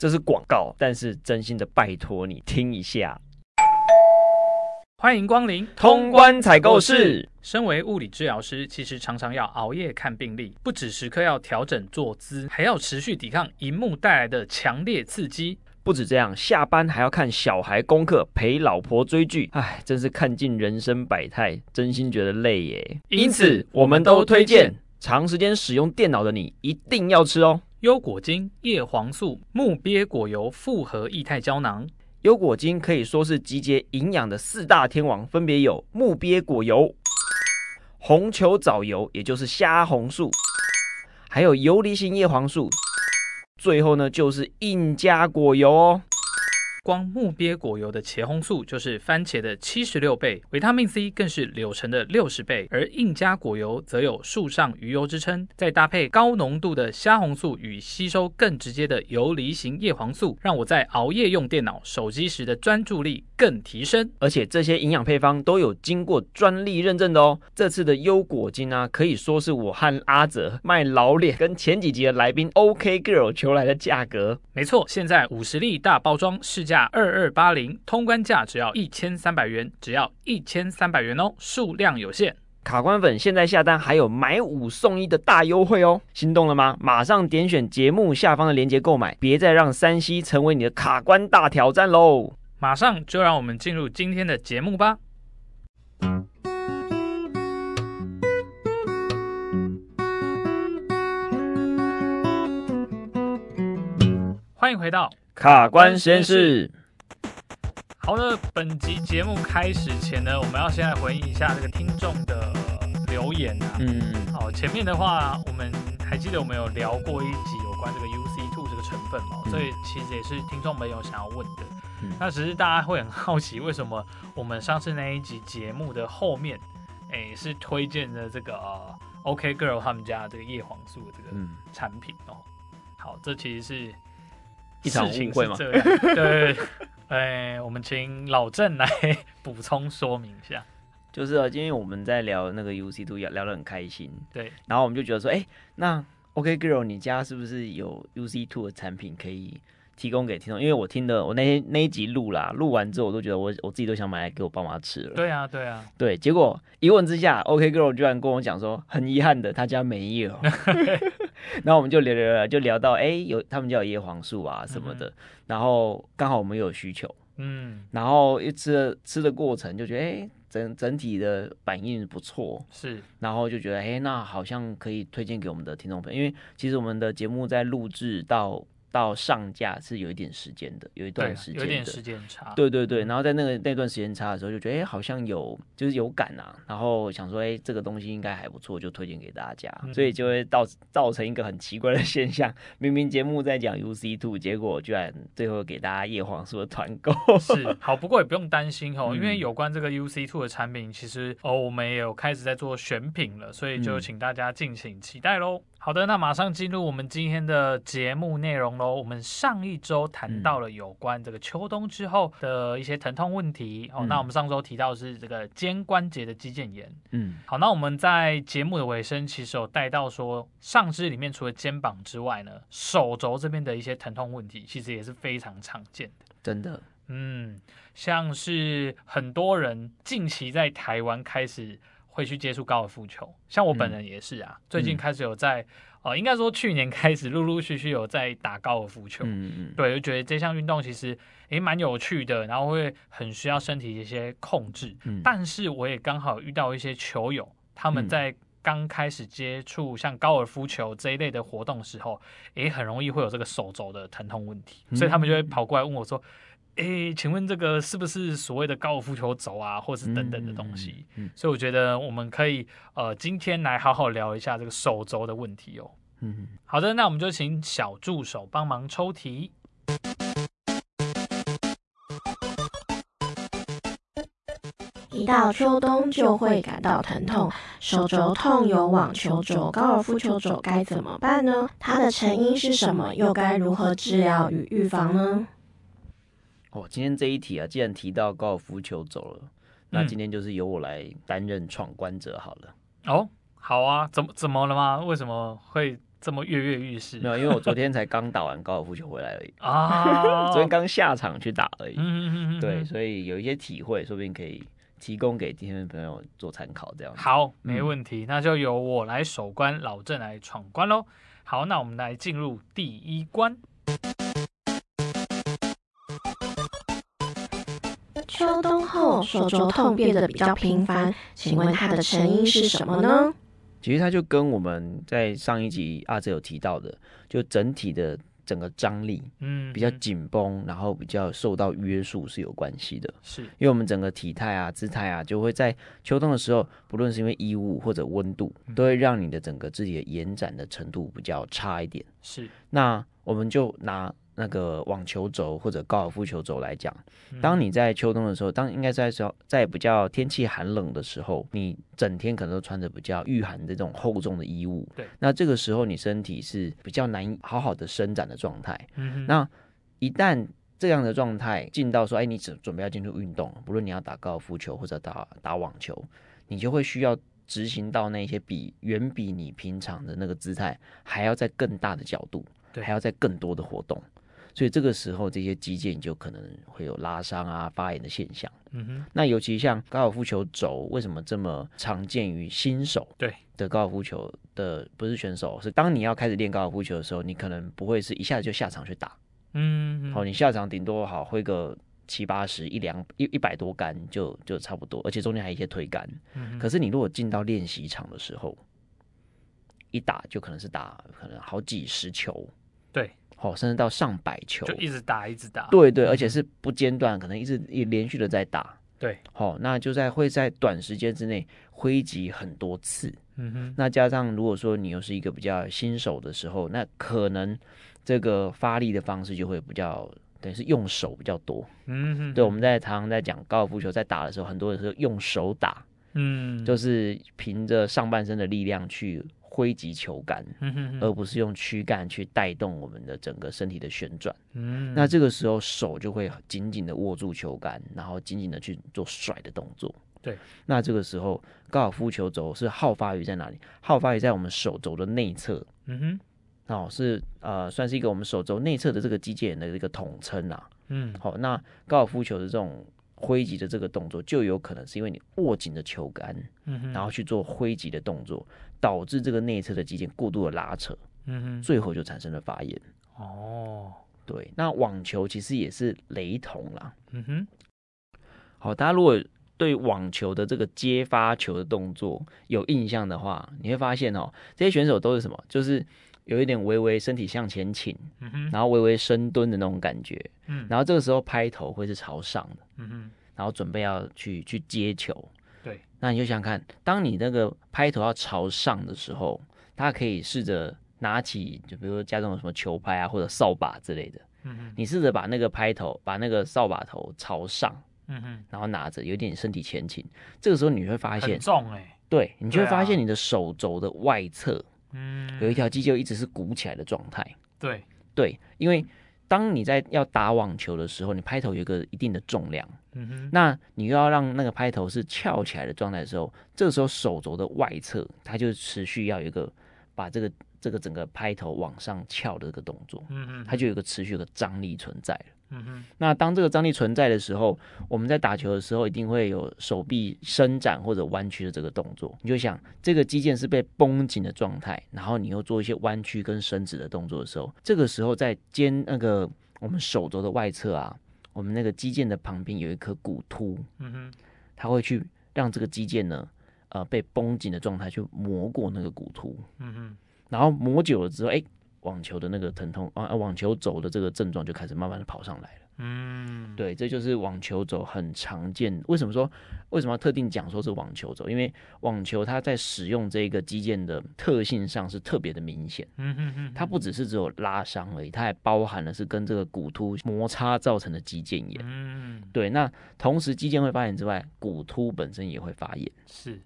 这是广告，但是真心的拜托你听一下。欢迎光临通关采购室。身为物理治疗师，其实常常要熬夜看病例，不止时刻要调整坐姿，还要持续抵抗荧幕带来的强烈刺激。不止这样，下班还要看小孩功课，陪老婆追剧，唉，真是看尽人生百态，真心觉得累耶。因此，我们都推荐长时间使用电脑的你一定要吃哦。优果精叶黄素木鳖果油复合液态胶囊，优果精可以说是集结营养的四大天王，分别有木鳖果油、红球藻油，也就是虾红素，还有游离型叶黄素，最后呢就是印加果油哦。光木鳖果油的茄红素就是番茄的七十六倍，维他命 C 更是柳橙的六十倍，而印加果油则有树上鱼油之称。再搭配高浓度的虾红素与吸收更直接的游离型叶黄素，让我在熬夜用电脑、手机时的专注力更提升。而且这些营养配方都有经过专利认证的哦。这次的优果精啊，可以说是我和阿泽卖老脸跟前几集的来宾 OK Girl 求来的价格。没错，现在五十粒大包装市价二二八零，通关价只要一千三百元，只要一千三百元哦，数量有限。卡关粉现在下单还有买五送一的大优惠哦，心动了吗？马上点选节目下方的链接购买，别再让山西成为你的卡关大挑战喽！马上就让我们进入今天的节目吧。欢迎回到。卡关实验室。好的，本集节目开始前呢，我们要先来回应一下这个听众的留言啊。嗯，好，前面的话我们还记得我们有聊过一集有关这个 UC Two 这个成分嘛，所以其实也是听众朋友想要问的。嗯，那只是大家会很好奇，为什么我们上次那一集节目的后面，哎，是推荐的这个、呃、OK Girl 他们家这个叶黄素的这个产品哦。好，这其实是。一场误会吗？对，哎，我们请老郑来补充说明一下。就是啊，今天我们在聊那个 UC2，聊聊得很开心。对，然后我们就觉得说，哎，那 OK Girl，你家是不是有 UC Two 的产品可以？提供给听众，因为我听的我那天那一集录啦，录完之后我都觉得我我自己都想买来给我爸妈吃了。对啊，对啊，对。结果一问之下，OK Girl 居然跟我讲说，很遗憾的，他家没有。然后我们就聊聊聊，就聊到哎，有他们家有叶黄素啊什么的，嗯、然后刚好我们有需求，嗯，然后一吃的吃的过程就觉得哎，整整体的反应不错，是，然后就觉得哎，那好像可以推荐给我们的听众朋友，因为其实我们的节目在录制到。到上架是有一点时间的，有一段时间，有点时间差。对对对，然后在那个那段时间差的时候，就觉得哎、欸，好像有就是有感啊，然后想说哎、欸，这个东西应该还不错，就推荐给大家，嗯、所以就会造造成一个很奇怪的现象，明明节目在讲 UC two，结果居然最后给大家叶黄素的团购。是好，不过也不用担心哦，因为有关这个 UC two 的产品，其实哦我们也有开始在做选品了，所以就请大家敬请期待喽。嗯好的，那马上进入我们今天的节目内容喽。我们上一周谈到了有关这个秋冬之后的一些疼痛问题。哦、嗯，那我们上周提到的是这个肩关节的肌腱炎。嗯，好，那我们在节目的尾声其实有带到说，上肢里面除了肩膀之外呢，手肘这边的一些疼痛问题，其实也是非常常见的。真的，嗯，像是很多人近期在台湾开始。会去接触高尔夫球，像我本人也是啊。嗯、最近开始有在，呃，应该说去年开始陆陆续续有在打高尔夫球。嗯嗯。对，就觉得这项运动其实也蛮有趣的，然后会很需要身体的一些控制。嗯。但是我也刚好遇到一些球友，他们在刚开始接触像高尔夫球这一类的活动的时候，也很容易会有这个手肘的疼痛问题，所以他们就会跑过来问我说。诶，请问这个是不是所谓的高尔夫球肘啊，或是等等的东西？嗯嗯嗯、所以我觉得我们可以呃，今天来好好聊一下这个手肘的问题哦。嗯，好的，那我们就请小助手帮忙抽题。一到秋冬就会感到疼痛，手肘痛有网球肘、高尔夫球肘该怎么办呢？它的成因是什么？又该如何治疗与预防呢？哦，今天这一题啊，既然提到高尔夫球走了，那今天就是由我来担任闯关者好了。哦，好啊，怎么怎么了吗？为什么会这么跃跃欲试？没有，因为我昨天才刚打完高尔夫球回来而已啊，昨天刚下场去打而已。嗯嗯嗯，对，所以有一些体会，说不定可以提供给今天的朋友做参考。这样好，没问题，嗯、那就由我来守关，老郑来闯关喽。好，那我们来进入第一关。秋冬后手肘痛变得比较频繁，请问它的成因是什么呢？其实它就跟我们在上一集阿哲有提到的，就整体的整个张力，嗯，比较紧绷，然后比较受到约束是有关系的。是，因为我们整个体态啊、姿态啊，就会在秋冬的时候，不论是因为衣物或者温度，都会让你的整个肢体的延展的程度比较差一点。是，那我们就拿。那个网球肘或者高尔夫球肘来讲，当你在秋冬的时候，当应该在时候在比较天气寒冷的时候，你整天可能都穿着比较御寒的这种厚重的衣物，对，那这个时候你身体是比较难好好的伸展的状态。嗯，那一旦这样的状态进到说，哎，你准准备要进入运动，不论你要打高尔夫球或者打打网球，你就会需要执行到那些比远比你平常的那个姿态还要在更大的角度，对，还要在更多的活动。所以这个时候，这些肌腱就可能会有拉伤啊、发炎的现象。嗯哼，那尤其像高尔夫球肘，为什么这么常见于新手？对的，高尔夫球的不是选手，是当你要开始练高尔夫球的时候，你可能不会是一下子就下场去打。嗯，好，你下场顶多好挥个七八十、一两一一百多杆就就差不多，而且中间还有一些推杆。嗯，可是你如果进到练习场的时候，一打就可能是打可能好几十球。对。哦，甚至到上百球，就一直打，一直打。对对，而且是不间断，可能一直连续的在打。对，好，那就在会在短时间之内挥击很多次。嗯哼，那加上如果说你又是一个比较新手的时候，那可能这个发力的方式就会比较等于是用手比较多。嗯哼，对，我们在常常在讲高尔夫球在打的时候，很多人是用手打。嗯，就是凭着上半身的力量去。挥击球杆，而不是用躯干去带动我们的整个身体的旋转。嗯，那这个时候手就会紧紧的握住球杆，然后紧紧的去做甩的动作。对，那这个时候高尔夫球肘是好发于在哪里？好发于在我们手肘的内侧。嗯哼，哦，是呃，算是一个我们手肘内侧的这个肌腱的一个统称啊。嗯，好，那高尔夫球的这种挥击的这个动作，就有可能是因为你握紧的球杆，嗯，然后去做挥击的动作。导致这个内侧的肌腱过度的拉扯，嗯哼，最后就产生了发炎。哦，对，那网球其实也是雷同啦。嗯哼，好，大家如果对网球的这个接发球的动作有印象的话，你会发现哦，这些选手都是什么？就是有一点微微身体向前倾，嗯哼，然后微微深蹲的那种感觉，嗯，然后这个时候拍头会是朝上的，嗯哼，然后准备要去去接球。那你就想看，当你那个拍头要朝上的时候，他可以试着拿起，就比如说家中有什么球拍啊，或者扫把之类的。嗯哼。你试着把那个拍头，把那个扫把头朝上。嗯哼。然后拿着，有点身体前倾。这个时候你会发现，很重哎。对，你就会发现你的手肘的外侧，嗯，有一条肌就一直是鼓起来的状态。对对，因为。当你在要打网球的时候，你拍头有一个一定的重量，嗯哼，那你又要让那个拍头是翘起来的状态的时候，这个时候手肘的外侧它就持续要有一个把这个这个整个拍头往上翘的这个动作，嗯哼，它就有一个持续的张力存在了。嗯哼，那当这个张力存在的时候，我们在打球的时候一定会有手臂伸展或者弯曲的这个动作。你就想，这个肌腱是被绷紧的状态，然后你又做一些弯曲跟伸直的动作的时候，这个时候在肩那个我们手肘的外侧啊，我们那个肌腱的旁边有一颗骨突，嗯哼，它会去让这个肌腱呢，呃，被绷紧的状态去磨过那个骨突，嗯哼，然后磨久了之后，哎。网球的那个疼痛啊，网球肘的这个症状就开始慢慢的跑上来了。嗯，对，这就是网球肘很常见。为什么说为什么要特定讲说是网球肘？因为网球它在使用这个肌腱的特性上是特别的明显。嗯嗯嗯，它不只是只有拉伤而已，它还包含了是跟这个骨突摩擦造成的肌腱炎。嗯，对。那同时肌腱会发炎之外，骨突本身也会发炎。是。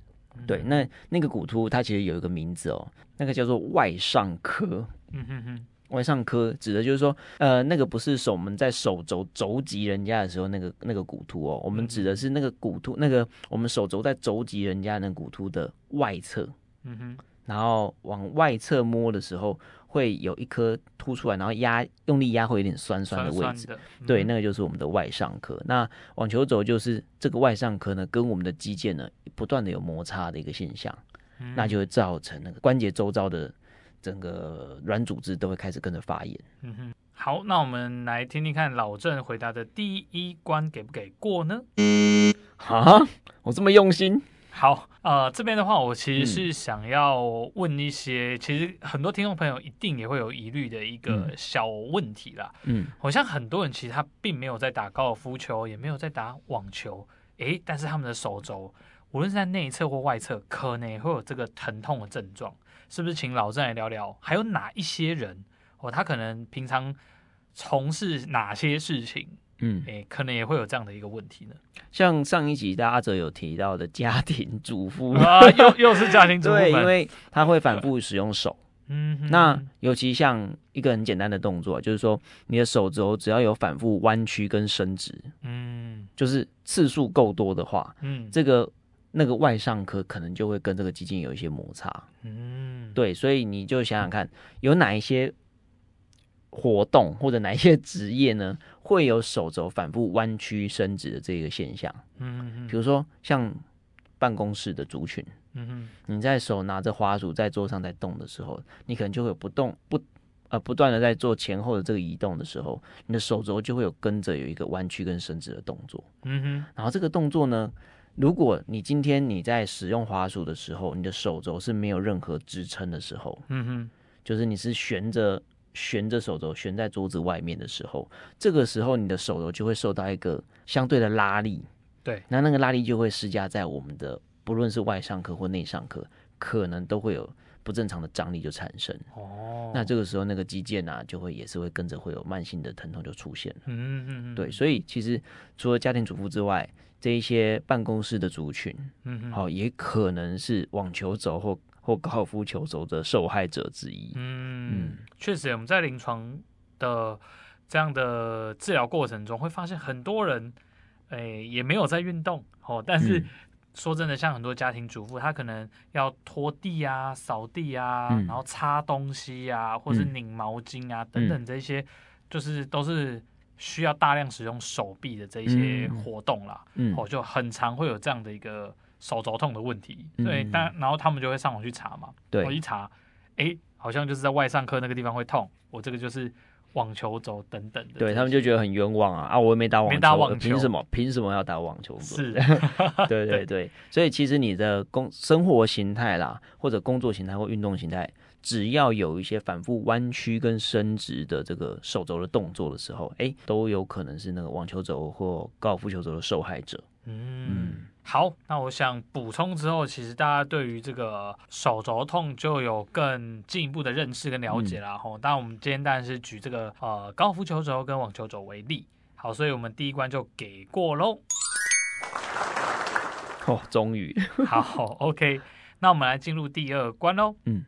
对，那那个骨突它其实有一个名字哦，那个叫做外上髁。嗯哼哼，外上髁指的就是说，呃，那个不是手我们在手肘肘击人家的时候那个那个骨突哦，我们指的是那个骨突，那个我们手肘在肘击人家的那骨突的外侧。嗯哼，然后往外侧摸的时候，会有一颗凸出来，然后压用力压会有点酸酸的位置。酸酸嗯、对，那个就是我们的外上髁。那网球肘就是这个外上髁呢，跟我们的肌腱呢不断的有摩擦的一个现象，嗯、那就会造成那个关节周遭的整个软组织都会开始跟着发炎。嗯哼，好，那我们来听听看老郑回答的第一关给不给过呢？啊，我这么用心。好，呃，这边的话，我其实是想要问一些，嗯、其实很多听众朋友一定也会有疑虑的一个小问题啦。嗯，好像很多人其实他并没有在打高尔夫球，也没有在打网球，诶，但是他们的手肘，无论是在内侧或外侧，可能也会有这个疼痛的症状，是不是？请老郑来聊聊，还有哪一些人哦，他可能平常从事哪些事情？嗯，诶、欸，可能也会有这样的一个问题呢。像上一集阿哲有提到的家庭主妇啊，又又是家庭主妇，对，因为他会反复使用手。嗯哼，那尤其像一个很简单的动作，就是说你的手肘只要有反复弯曲跟伸直，嗯，就是次数够多的话，嗯，这个那个外上科可能就会跟这个基金有一些摩擦。嗯，对，所以你就想想看，有哪一些活动或者哪一些 职业呢，会有手肘反复弯曲伸直的这个现象？嗯嗯，比如说像办公室的族群，嗯哼，你在手拿着花鼠在桌上在动的时候，你可能就会有不动不呃不断的在做前后的这个移动的时候，你的手肘就会有跟着有一个弯曲跟伸直的动作。嗯哼，然后这个动作呢，如果你今天你在使用滑鼠的时候，你的手肘是没有任何支撑的时候，嗯哼，就是你是悬着。悬着手肘悬在桌子外面的时候，这个时候你的手肘就会受到一个相对的拉力，对，那那个拉力就会施加在我们的不论是外上课或内上课，可能都会有不正常的张力就产生。哦，那这个时候那个肌腱啊，就会也是会跟着会有慢性的疼痛就出现了。嗯嗯嗯，对，所以其实除了家庭主妇之外，这一些办公室的族群，嗯好，也可能是网球肘或。或高尔夫球肘的受害者之一。嗯，确实，我们在临床的这样的治疗过程中，会发现很多人，哎，也没有在运动哦。但是说真的，像很多家庭主妇，她可能要拖地啊、扫地啊，然后擦东西啊，或是拧毛巾啊等等这些，就是都是需要大量使用手臂的这一些活动啦。嗯，哦，就很常会有这样的一个。手肘痛的问题，对，但、嗯、然后他们就会上网去查嘛，对，我一查，哎，好像就是在外上课那个地方会痛，我这个就是网球肘等等的，对他们就觉得很冤枉啊，啊，我又没打网球，没打网球，凭什么？凭什么要打网球？是，对 对对，所以其实你的工生活形态啦，或者工作形态或运动形态，只要有一些反复弯曲跟伸直的这个手肘的动作的时候，哎，都有可能是那个网球肘或高尔夫球肘的受害者。嗯。嗯好，那我想补充之后，其实大家对于这个手肘痛就有更进一步的认识跟了解了吼。当然、嗯，我们今天当然是举这个呃高尔夫球肘跟网球肘为例。好，所以我们第一关就给过喽。哦，终于。好，OK，那我们来进入第二关喽。嗯。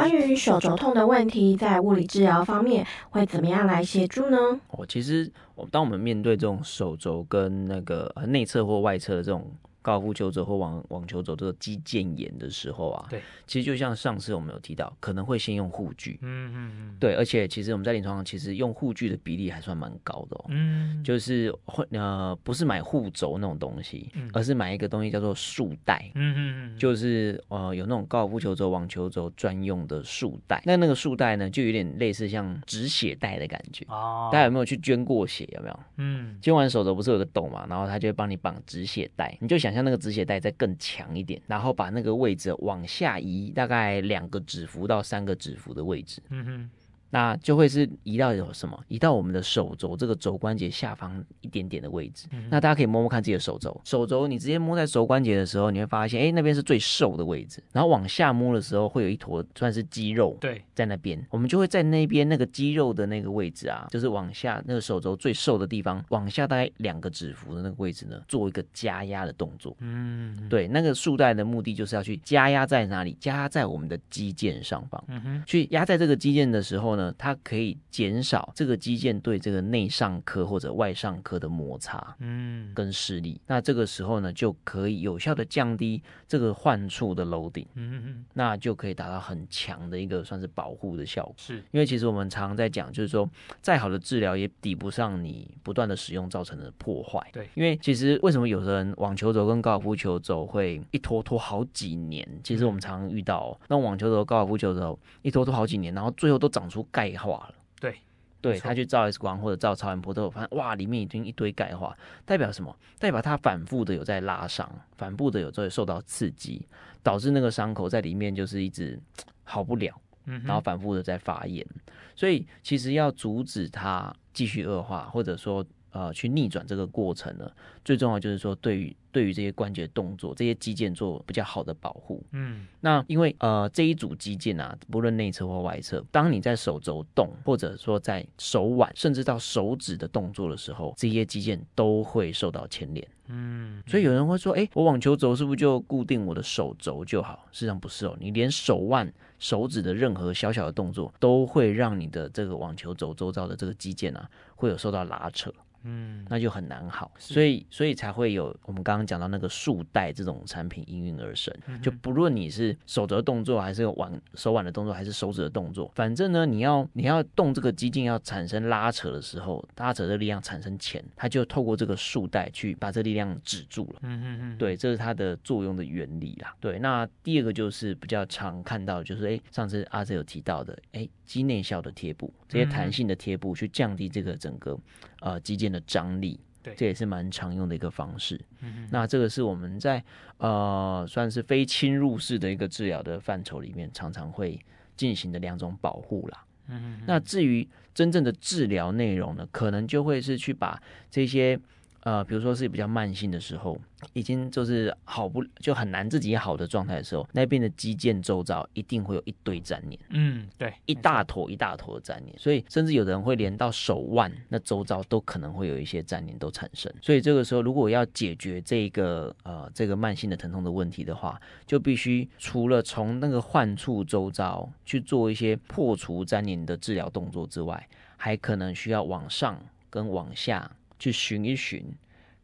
关于手肘痛的问题，在物理治疗方面会怎么样来协助呢？哦，其实当我们面对这种手肘跟那个内侧或外侧的这种。高尔夫球肘或网网球肘这个肌腱炎的时候啊，对，其实就像上次我们有提到，可能会先用护具，嗯嗯嗯，对，而且其实我们在临床上其实用护具的比例还算蛮高的哦，嗯，就是会呃不是买护肘那种东西，嗯、而是买一个东西叫做束带，嗯嗯嗯，就是呃有那种高尔夫球肘、网球肘专用的束带，那那个束带呢就有点类似像止血带的感觉。哦，大家有没有去捐过血？有没有？嗯，捐完手肘不是有个洞嘛，然后他就会帮你绑止血带，你就想。像那个止血带再更强一点，然后把那个位置往下移，大概两个指腹到三个指腹的位置。嗯哼。那就会是移到有什么？移到我们的手肘这个肘关节下方一点点的位置。嗯、那大家可以摸摸看自己的手肘，手肘你直接摸在肘关节的时候，你会发现，哎，那边是最瘦的位置。然后往下摸的时候，会有一坨算是肌肉。对，在那边，我们就会在那边那个肌肉的那个位置啊，就是往下那个手肘最瘦的地方，往下大概两个指腹的那个位置呢，做一个加压的动作。嗯，对，那个束带的目的就是要去加压在哪里？加压在我们的肌腱上方。嗯哼，去压在这个肌腱的时候呢。呢，它可以减少这个肌腱对这个内上髁或者外上髁的摩擦，嗯，跟施力。那这个时候呢，就可以有效的降低这个患处的 loading，嗯嗯，那就可以达到很强的一个算是保护的效果。是因为其实我们常常在讲，就是说再好的治疗也抵不上你不断的使用造成的破坏。对，因为其实为什么有的人网球肘跟高尔夫球肘会一拖拖好几年？其实我们常常遇到、哦，那网球肘、高尔夫球肘一拖拖好几年，然后最后都长出钙化了。对，对他去照 X 光或者照超音波都有发现，哇，里面已经一堆钙化，代表什么？代表他反复的有在拉伤，反复的有在受到刺激，导致那个伤口在里面就是一直好不了，然后反复的在发炎。所以其实要阻止它继续恶化，或者说。呃，去逆转这个过程呢，最重要就是说，对于对于这些关节动作、这些肌腱做比较好的保护。嗯，那因为呃这一组肌腱啊，不论内侧或外侧，当你在手肘动，或者说在手腕，甚至到手指的动作的时候，这些肌腱都会受到牵连。嗯，所以有人会说，哎，我网球肘是不是就固定我的手肘就好？实际上不是哦，你连手腕、手指的任何小小的动作，都会让你的这个网球肘周遭的这个肌腱啊，会有受到拉扯。嗯，那就很难好，所以所以才会有我们刚刚讲到那个束带这种产品应运而生。就不论你是手肘的动作，还是腕手腕的动作，还是手指的动作，反正呢，你要你要动这个肌腱要产生拉扯的时候，拉扯的力量产生前，它就透过这个束带去把这力量止住了。嗯嗯嗯，对，这是它的作用的原理啦。对，那第二个就是比较常看到，就是哎，上次阿哲有提到的，哎，肌内效的贴布，这些弹性的贴布去降低这个整个呃肌腱的张力，对，这也是蛮常用的一个方式。嗯哼，那这个是我们在呃算是非侵入式的一个治疗的范畴里面，常常会进行的两种保护啦。嗯哼，那至于真正的治疗内容呢，可能就会是去把这些。呃，比如说是比较慢性的时候，已经就是好不就很难自己好的状态的时候，那边的肌腱周遭一定会有一堆粘连，嗯，对，一大坨一大坨的粘连，所以甚至有的人会连到手腕那周遭都可能会有一些粘连都产生。所以这个时候，如果要解决这个呃这个慢性的疼痛的问题的话，就必须除了从那个患处周遭去做一些破除粘连的治疗动作之外，还可能需要往上跟往下。去寻一寻，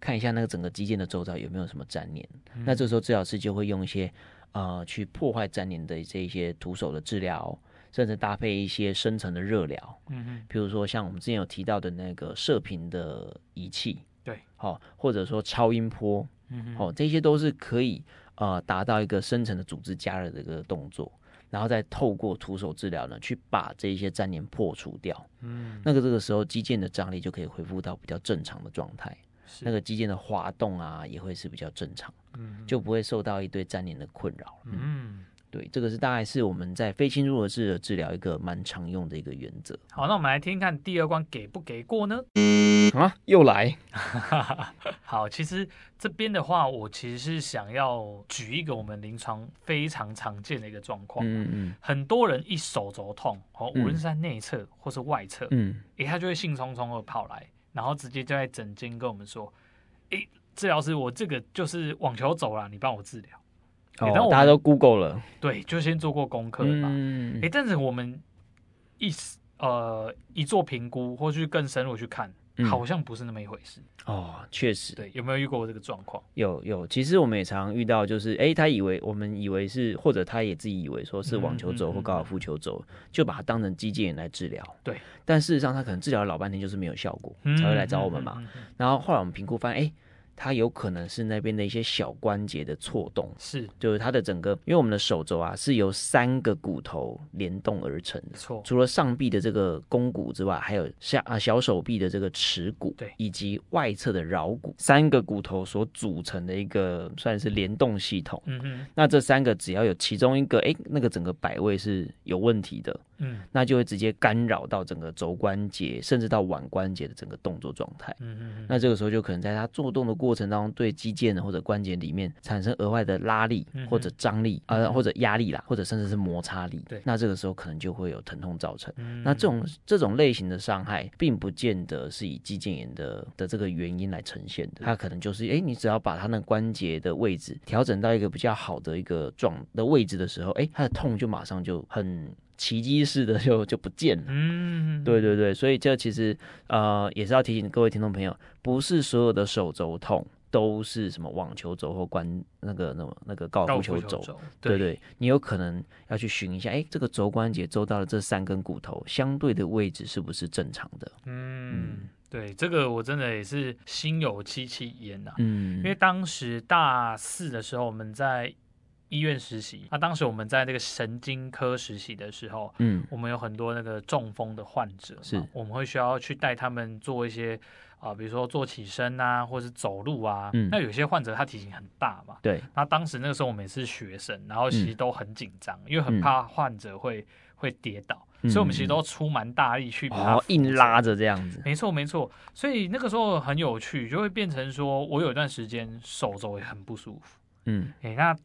看一下那个整个肌腱的周遭有没有什么粘连。嗯、那这时候治疗师就会用一些呃去破坏粘连的这一些徒手的治疗，甚至搭配一些深层的热疗。嗯哼，比如说像我们之前有提到的那个射频的仪器，对，好、哦，或者说超音波，嗯哼，哦，这些都是可以呃达到一个深层的组织加热的一个动作。然后再透过徒手治疗呢，去把这一些粘连破除掉。嗯，那个这个时候肌腱的张力就可以恢复到比较正常的状态。是那个肌腱的滑动啊，也会是比较正常。嗯，就不会受到一堆粘连的困扰。嗯。嗯对，这个是大概是我们在非侵入式的治疗一个蛮常用的一个原则。好，那我们来听听看第二关给不给过呢？啊，又来。好，其实这边的话，我其实是想要举一个我们临床非常常见的一个状况。嗯嗯。很多人一手肘痛，哦，无论是在内侧或是外侧，嗯，诶，他就会兴冲冲的跑来，然后直接就在诊间跟我们说，诶，治疗师，我这个就是网球肘啦，你帮我治疗。哦，大家都 Google 了，对，就先做过功课嘛。嗯，哎，但是我们一呃一做评估，或去更深入去看，嗯、好像不是那么一回事。哦，确实，对，有没有遇过这个状况？有有，其实我们也常常遇到，就是哎，他以为我们以为是，或者他也自己以为说是网球肘或高尔夫球肘，嗯嗯嗯、就把它当成肌腱炎来治疗。对，但事实上他可能治疗了老半天就是没有效果，嗯、才会来找我们嘛。然后后来我们评估发现，哎。它有可能是那边的一些小关节的错动，是，就是它的整个，因为我们的手肘啊是由三个骨头联动而成的，错，除了上臂的这个肱骨之外，还有下啊小手臂的这个尺骨，对，以及外侧的桡骨，三个骨头所组成的一个算是联动系统，嗯嗯，那这三个只要有其中一个，哎，那个整个摆位是有问题的。嗯，那就会直接干扰到整个肘关节，甚至到腕关节的整个动作状态。嗯嗯嗯。那这个时候就可能在它做动的过程当中，对肌腱或者关节里面产生额外的拉力或者张力啊、呃，或者压力啦，或者甚至是摩擦力。对。那这个时候可能就会有疼痛造成。嗯。那这种这种类型的伤害，并不见得是以肌腱炎的的这个原因来呈现的。它可能就是，哎，你只要把它那关节的位置调整到一个比较好的一个状的位置的时候，哎，它的痛就马上就很。奇迹似的就就不见了。嗯，对对对，所以这其实呃也是要提醒各位听众朋友，不是所有的手肘痛都是什么网球肘或关那个那个那个高尔夫球肘。对，对对，你有可能要去寻一下，哎，这个肘关节周到的这三根骨头相对的位置是不是正常的？嗯。嗯对，这个我真的也是心有戚戚焉呐。嗯，因为当时大四的时候，我们在医院实习。那当时我们在那个神经科实习的时候，嗯，我们有很多那个中风的患者，是，我们会需要去带他们做一些啊、呃，比如说做起身啊，或是走路啊。嗯，那有些患者他体型很大嘛，对。那当时那个时候我们也是学生，然后其实都很紧张，嗯、因为很怕患者会。会跌倒，所以我们其实都出蛮大力去把它、嗯哦、硬拉着这样子。没错没错，所以那个时候很有趣，就会变成说我有一段时间手肘也很不舒服。嗯，哎，那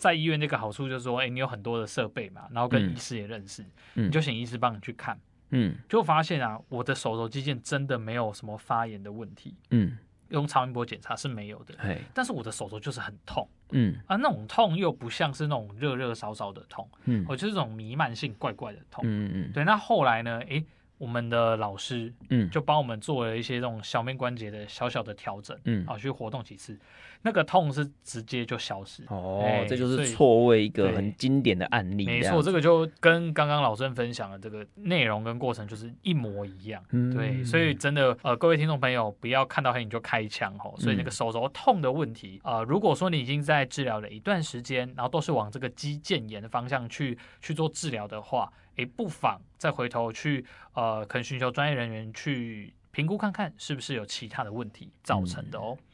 在医院这个好处就是说，哎，你有很多的设备嘛，然后跟医师也认识，嗯、你就请医师帮你去看。嗯，就发现啊，我的手肘肌腱真的没有什么发炎的问题。嗯。用超音波检查是没有的，嘿但是我的手肘就是很痛，嗯，啊，那种痛又不像是那种热热烧烧的痛，嗯，我就是这种弥漫性怪怪的痛，嗯嗯嗯，对，那后来呢，诶，我们的老师，嗯，就帮我们做了一些这种小面关节的小小的调整，嗯，啊，去活动几次。那个痛是直接就消失哦，欸、这就是错位一个很经典的案例。没错，这个就跟刚刚老郑分享的这个内容跟过程就是一模一样。嗯、对，所以真的呃，各位听众朋友不要看到黑影就开枪哦。所以那个手肘痛的问题啊、如果说你已经在治疗了一段时间，然后都是往这个肌腱炎的方向去去做治疗的话，诶，不妨再回头去呃，可能寻求专业人员去评估看看是不是有其他的问题造成的哦。嗯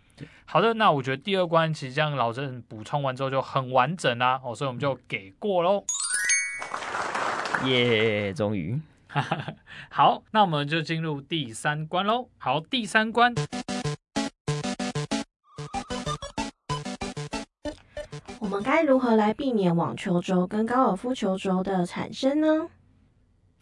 好的，那我觉得第二关其实这样老郑补充完之后就很完整啦，哦，所以我们就给过喽。耶，终于。好，那我们就进入第三关喽。好，第三关，我们该如何来避免网球肘跟高尔夫球肘的产生呢？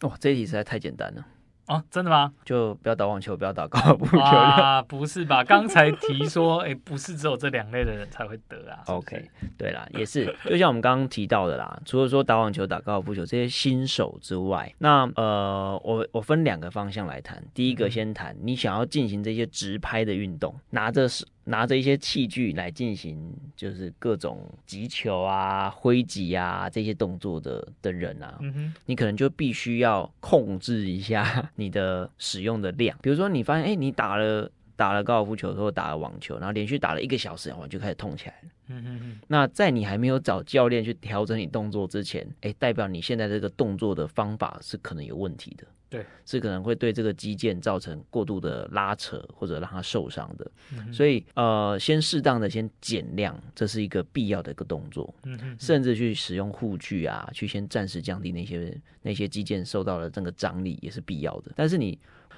哇、哦，这一题实在太简单了。哦，真的吗？就不要打网球，不要打高尔夫球。啊，不是吧？刚才提说，哎、欸，不是只有这两类的人才会得啊。是是 OK，对啦，也是，就像我们刚刚提到的啦，除了说打网球、打高尔夫球这些新手之外，那呃，我我分两个方向来谈。第一个先谈你想要进行这些直拍的运动，拿着是。拿着一些器具来进行，就是各种击球啊、挥击啊这些动作的的人啊，你可能就必须要控制一下 你的使用的量。比如说，你发现哎、欸，你打了打了高尔夫球或打了网球，然后连续打了一个小时，然后就开始痛起来了。嗯哼哼。那在你还没有找教练去调整你动作之前，哎、欸，代表你现在这个动作的方法是可能有问题的。对，是可能会对这个肌腱造成过度的拉扯，或者让它受伤的。嗯、所以，呃，先适当的先减量，这是一个必要的一个动作。嗯哼，甚至去使用护具啊，去先暂时降低那些那些肌腱受到的这个张力也是必要的。但是你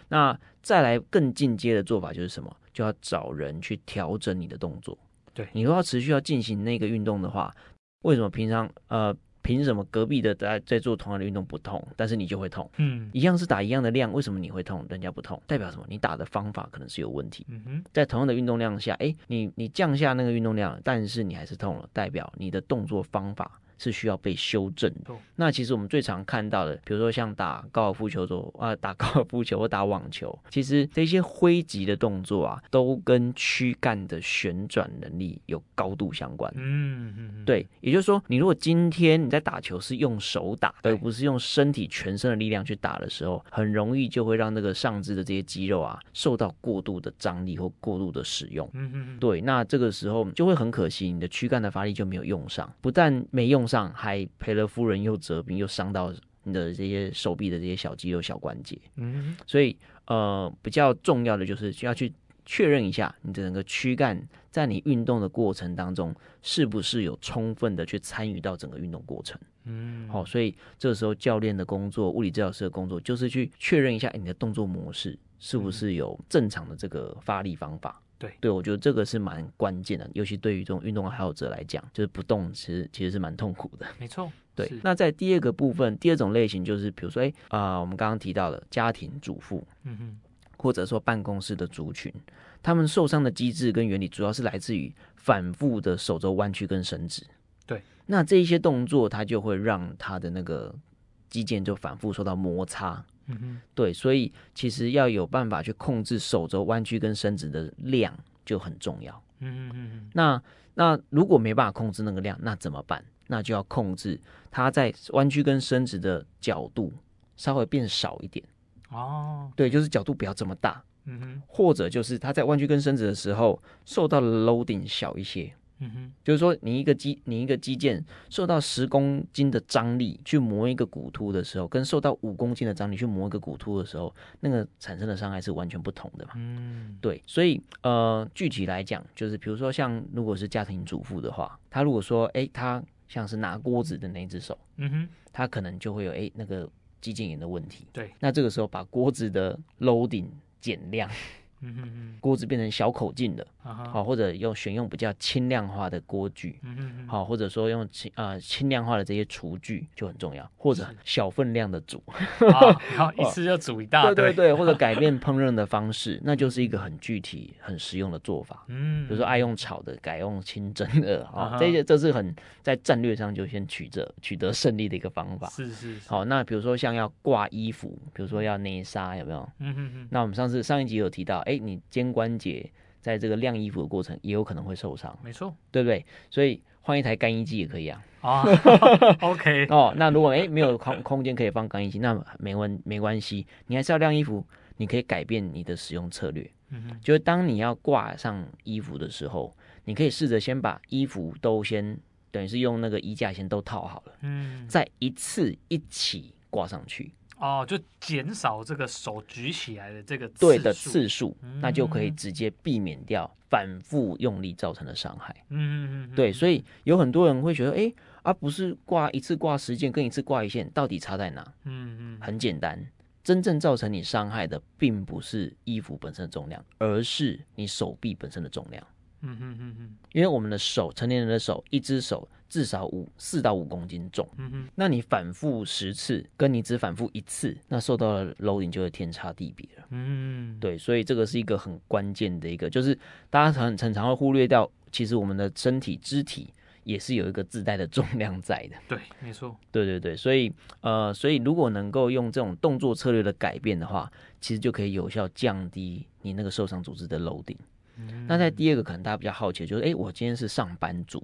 那再来更进阶的做法就是什么？就要找人去调整你的动作。对，你如果要持续要进行那个运动的话，为什么平常呃？凭什么隔壁的在在做同样的运动不痛，但是你就会痛？嗯，一样是打一样的量，为什么你会痛，人家不痛？代表什么？你打的方法可能是有问题。嗯哼，在同样的运动量下，哎，你你降下那个运动量，但是你还是痛了，代表你的动作方法。是需要被修正的。那其实我们最常看到的，比如说像打高尔夫球中啊，打高尔夫球或打网球，其实这些挥击的动作啊，都跟躯干的旋转能力有高度相关。嗯嗯，对，也就是说，你如果今天你在打球是用手打，而不是用身体全身的力量去打的时候，很容易就会让那个上肢的这些肌肉啊受到过度的张力或过度的使用。嗯嗯，对，那这个时候就会很可惜，你的躯干的发力就没有用上，不但没用上还赔了夫人又折兵，又伤到你的这些手臂的这些小肌肉、小关节。嗯，所以呃，比较重要的就是需要去确认一下你的整个躯干在你运动的过程当中是不是有充分的去参与到整个运动过程。嗯，好，所以这时候教练的工作、物理治疗师的工作就是去确认一下你的动作模式是不是有正常的这个发力方法。对对，我觉得这个是蛮关键的，尤其对于这种运动爱好者来讲，就是不动其实其实是蛮痛苦的。没错，对。那在第二个部分，第二种类型就是，比如说，哎啊、呃，我们刚刚提到的家庭主妇，嗯哼，或者说办公室的族群，他们受伤的机制跟原理主要是来自于反复的手肘弯曲跟伸直。对。那这一些动作，它就会让他的那个肌腱就反复受到摩擦。嗯哼，对，所以其实要有办法去控制手肘弯曲跟伸直的量就很重要。嗯嗯嗯，那那如果没办法控制那个量，那怎么办？那就要控制它在弯曲跟伸直的角度稍微变少一点。哦，对，就是角度不要这么大。嗯哼，或者就是它在弯曲跟伸直的时候受到的 loading 小一些。嗯哼，就是说，你一个肌，你一个肌腱受到十公斤的张力去磨一个骨突的时候，跟受到五公斤的张力去磨一个骨突的时候，那个产生的伤害是完全不同的嘛。嗯，对，所以呃，具体来讲，就是比如说像如果是家庭主妇的话，她如果说，哎，她像是拿锅子的那只手，嗯哼，她可能就会有哎那个肌腱炎的问题。对，那这个时候把锅子的 loading 减量。嗯哼哼，锅子变成小口径的，好、uh. 或者用选用比较轻量化的锅具，嗯哼哼，好，或者说用轻啊轻量化的这些厨具就很重要，或者小分量的煮，好，然 后一次就煮一大堆，对对对，或者改变烹饪的方式，那就是一个很具体、很实用的做法。嗯，比如说爱用炒的，改用清蒸的，啊、uh 这些这是很在战略上就先取得取得胜利的一个方法。是是是。好，那比如说像要挂衣服，比如说要内纱，有没有？嗯哼哼。那我们上次上一集有提到。哎，你肩关节在这个晾衣服的过程也有可能会受伤，没错，对不对？所以换一台干衣机也可以啊。啊，OK，哦，那如果哎没有空空间可以放干衣机，那没问没关系，你还是要晾衣服，你可以改变你的使用策略。嗯哼，就是当你要挂上衣服的时候，你可以试着先把衣服都先等于是用那个衣架先都套好了，嗯，再一次一起挂上去。哦，就减少这个手举起来的这个对的次数，嗯、那就可以直接避免掉反复用力造成的伤害。嗯嗯嗯，对，所以有很多人会觉得，哎，而、啊、不是挂一次挂十件跟一次挂一件，到底差在哪？嗯嗯，很简单，真正造成你伤害的，并不是衣服本身的重量，而是你手臂本身的重量。嗯哼哼哼，因为我们的手，成年人的手，一只手至少五四到五公斤重。嗯哼，那你反复十次，跟你只反复一次，那受到的 loading 就会天差地别了。嗯，对，所以这个是一个很关键的一个，就是大家很常常会忽略掉，其实我们的身体肢体也是有一个自带的重量在的。对，没错。对对对，所以呃，所以如果能够用这种动作策略的改变的话，其实就可以有效降低你那个受伤组织的 loading。那在第二个，可能大家比较好奇，就是，哎，我今天是上班族，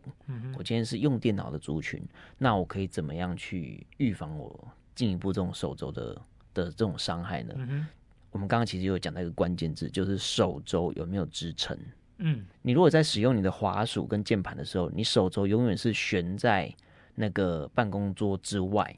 我今天是用电脑的族群，那我可以怎么样去预防我进一步这种手肘的的这种伤害呢？我们刚刚其实有讲到一个关键字，就是手肘有没有支撑。嗯，你如果在使用你的滑鼠跟键盘的时候，你手肘永远是悬在那个办公桌之外。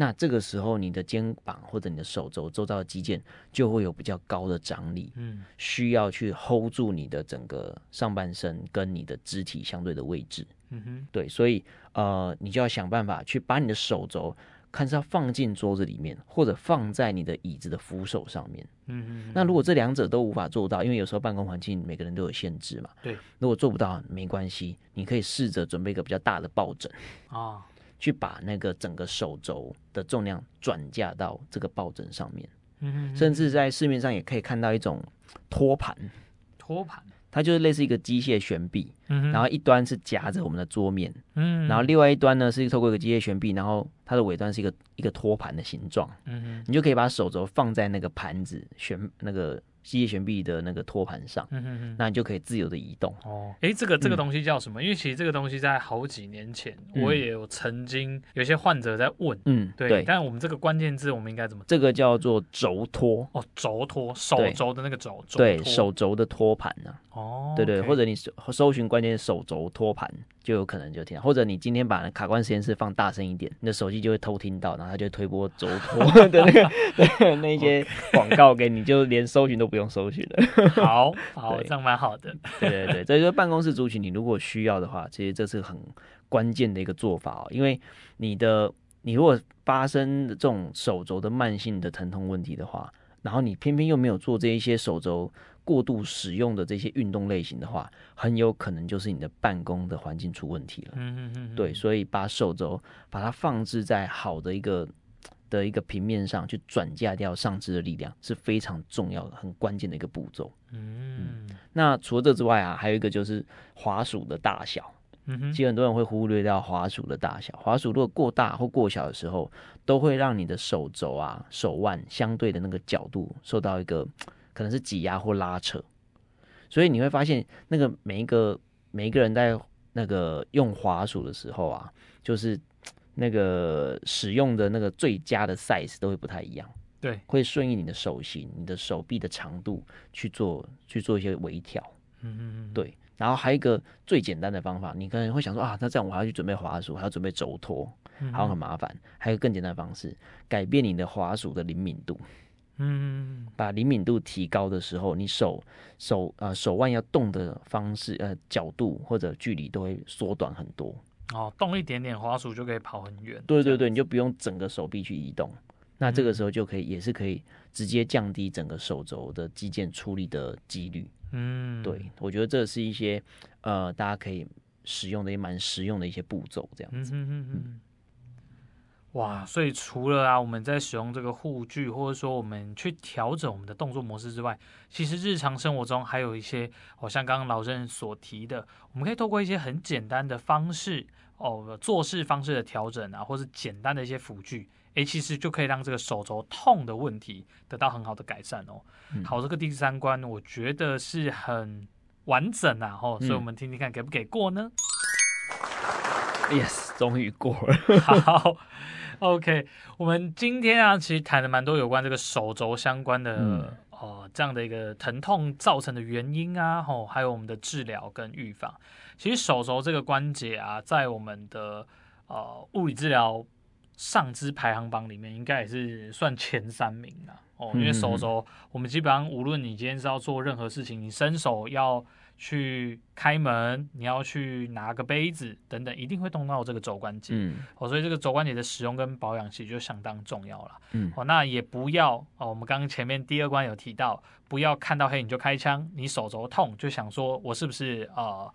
那这个时候，你的肩膀或者你的手肘周遭的肌腱就会有比较高的张力，嗯，需要去 hold 住你的整个上半身跟你的肢体相对的位置，嗯哼，对，所以呃，你就要想办法去把你的手肘看是要放进桌子里面，或者放在你的椅子的扶手上面，嗯哼，那如果这两者都无法做到，因为有时候办公环境每个人都有限制嘛，对，如果做不到没关系，你可以试着准备一个比较大的抱枕啊。去把那个整个手肘的重量转嫁到这个抱枕上面，嗯嗯，甚至在市面上也可以看到一种托盘，托盘，它就是类似一个机械悬臂，嗯，然后一端是夹着我们的桌面，嗯，然后另外一端呢是透过一个机械悬臂，然后它的尾端是一个一个托盘的形状，嗯哼，你就可以把手肘放在那个盘子悬那个。机械悬臂的那个托盘上，嗯哼哼，那你就可以自由的移动。哦，哎，这个这个东西叫什么？嗯、因为其实这个东西在好几年前，嗯、我也有曾经有些患者在问，嗯，对。对，但我们这个关键字，我们应该怎么？这个叫做轴托。哦，轴托，手轴的那个轴。对，对手轴的托盘呢、啊？哦，对对，okay 或者你搜搜寻关键手肘托盘。就有可能就听到，或者你今天把卡关实验室放大声一点，你的手机就会偷听到，然后它就会推播肘托 的那个那些 广告给你，就连搜寻都不用搜寻了。好好，对这样蛮好的。对对对，所以说办公室族群，你如果需要的话，其实这是很关键的一个做法哦，因为你的你如果发生这种手肘的慢性的疼痛问题的话，然后你偏偏又没有做这一些手肘。过度使用的这些运动类型的话，很有可能就是你的办公的环境出问题了。嗯嗯嗯，对，所以把手肘把它放置在好的一个的一个平面上去转嫁掉上肢的力量是非常重要的、很关键的一个步骤。嗯，嗯，那除了这之外啊，还有一个就是滑鼠的大小。其实很多人会忽略掉滑鼠的大小，滑鼠如果过大或过小的时候，都会让你的手肘啊、手腕相对的那个角度受到一个可能是挤压或拉扯，所以你会发现那个每一个每一个人在那个用滑鼠的时候啊，就是那个使用的那个最佳的 size 都会不太一样，对，会顺应你的手型、你的手臂的长度去做去做一些微调，嗯嗯嗯，对。然后还有一个最简单的方法，你可能会想说啊，那这样我还要去准备滑鼠，还要准备轴托，好像很麻烦。还有更简单的方式，改变你的滑鼠的灵敏度。嗯，把灵敏度提高的时候，你手手呃手腕要动的方式呃角度或者距离都会缩短很多。哦，动一点点滑鼠就可以跑很远。对对对，你就不用整个手臂去移动。那这个时候就可以也是可以直接降低整个手肘的肌腱出力的几率。嗯，对，我觉得这是一些呃，大家可以使用的也蛮实用的一些步骤，这样子。嗯嗯嗯嗯。哇，所以除了啊，我们在使用这个护具，或者说我们去调整我们的动作模式之外，其实日常生活中还有一些，哦，像刚刚老郑所提的，我们可以透过一些很简单的方式，哦，做事方式的调整啊，或是简单的一些辅具。诶，其实就可以让这个手肘痛的问题得到很好的改善哦。嗯、好，这个第三关我觉得是很完整啊，哦，所以我们听听看给不给过呢、嗯、？Yes，终于过了。好 OK，我们今天啊，其实谈了蛮多有关这个手肘相关的、嗯、呃这样的一个疼痛造成的原因啊，哦，还有我们的治疗跟预防。其实手肘这个关节啊，在我们的呃物理治疗。上肢排行榜里面应该也是算前三名啊哦，因为手肘，我们基本上无论你今天是要做任何事情，你伸手要去开门，你要去拿个杯子等等，一定会动到这个肘关节。嗯，哦，所以这个肘关节的使用跟保养其实就相当重要了。嗯，哦，那也不要哦，我们刚刚前面第二关有提到，不要看到黑你就开枪，你手肘痛就想说我是不是呃。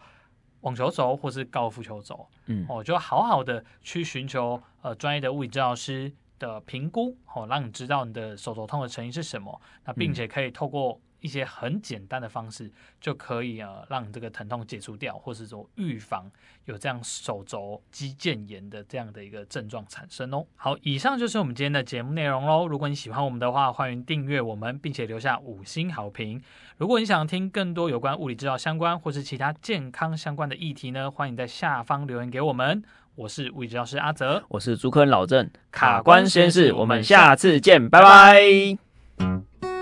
网球肘或是高尔夫球肘，嗯，哦，就好好的去寻求呃专业的物理治疗师的评估，哦，让你知道你的手肘痛的成因是什么，那并且可以透过。一些很简单的方式就可以呃让这个疼痛解除掉，或是说预防有这样手肘肌腱炎的这样的一个症状产生哦。好，以上就是我们今天的节目内容喽。如果你喜欢我们的话，欢迎订阅我们，并且留下五星好评。如果你想听更多有关物理治疗相关或是其他健康相关的议题呢，欢迎在下方留言给我们。我是物理治疗师阿泽，我是主科人老郑，卡关实验室，我们下次见，拜拜。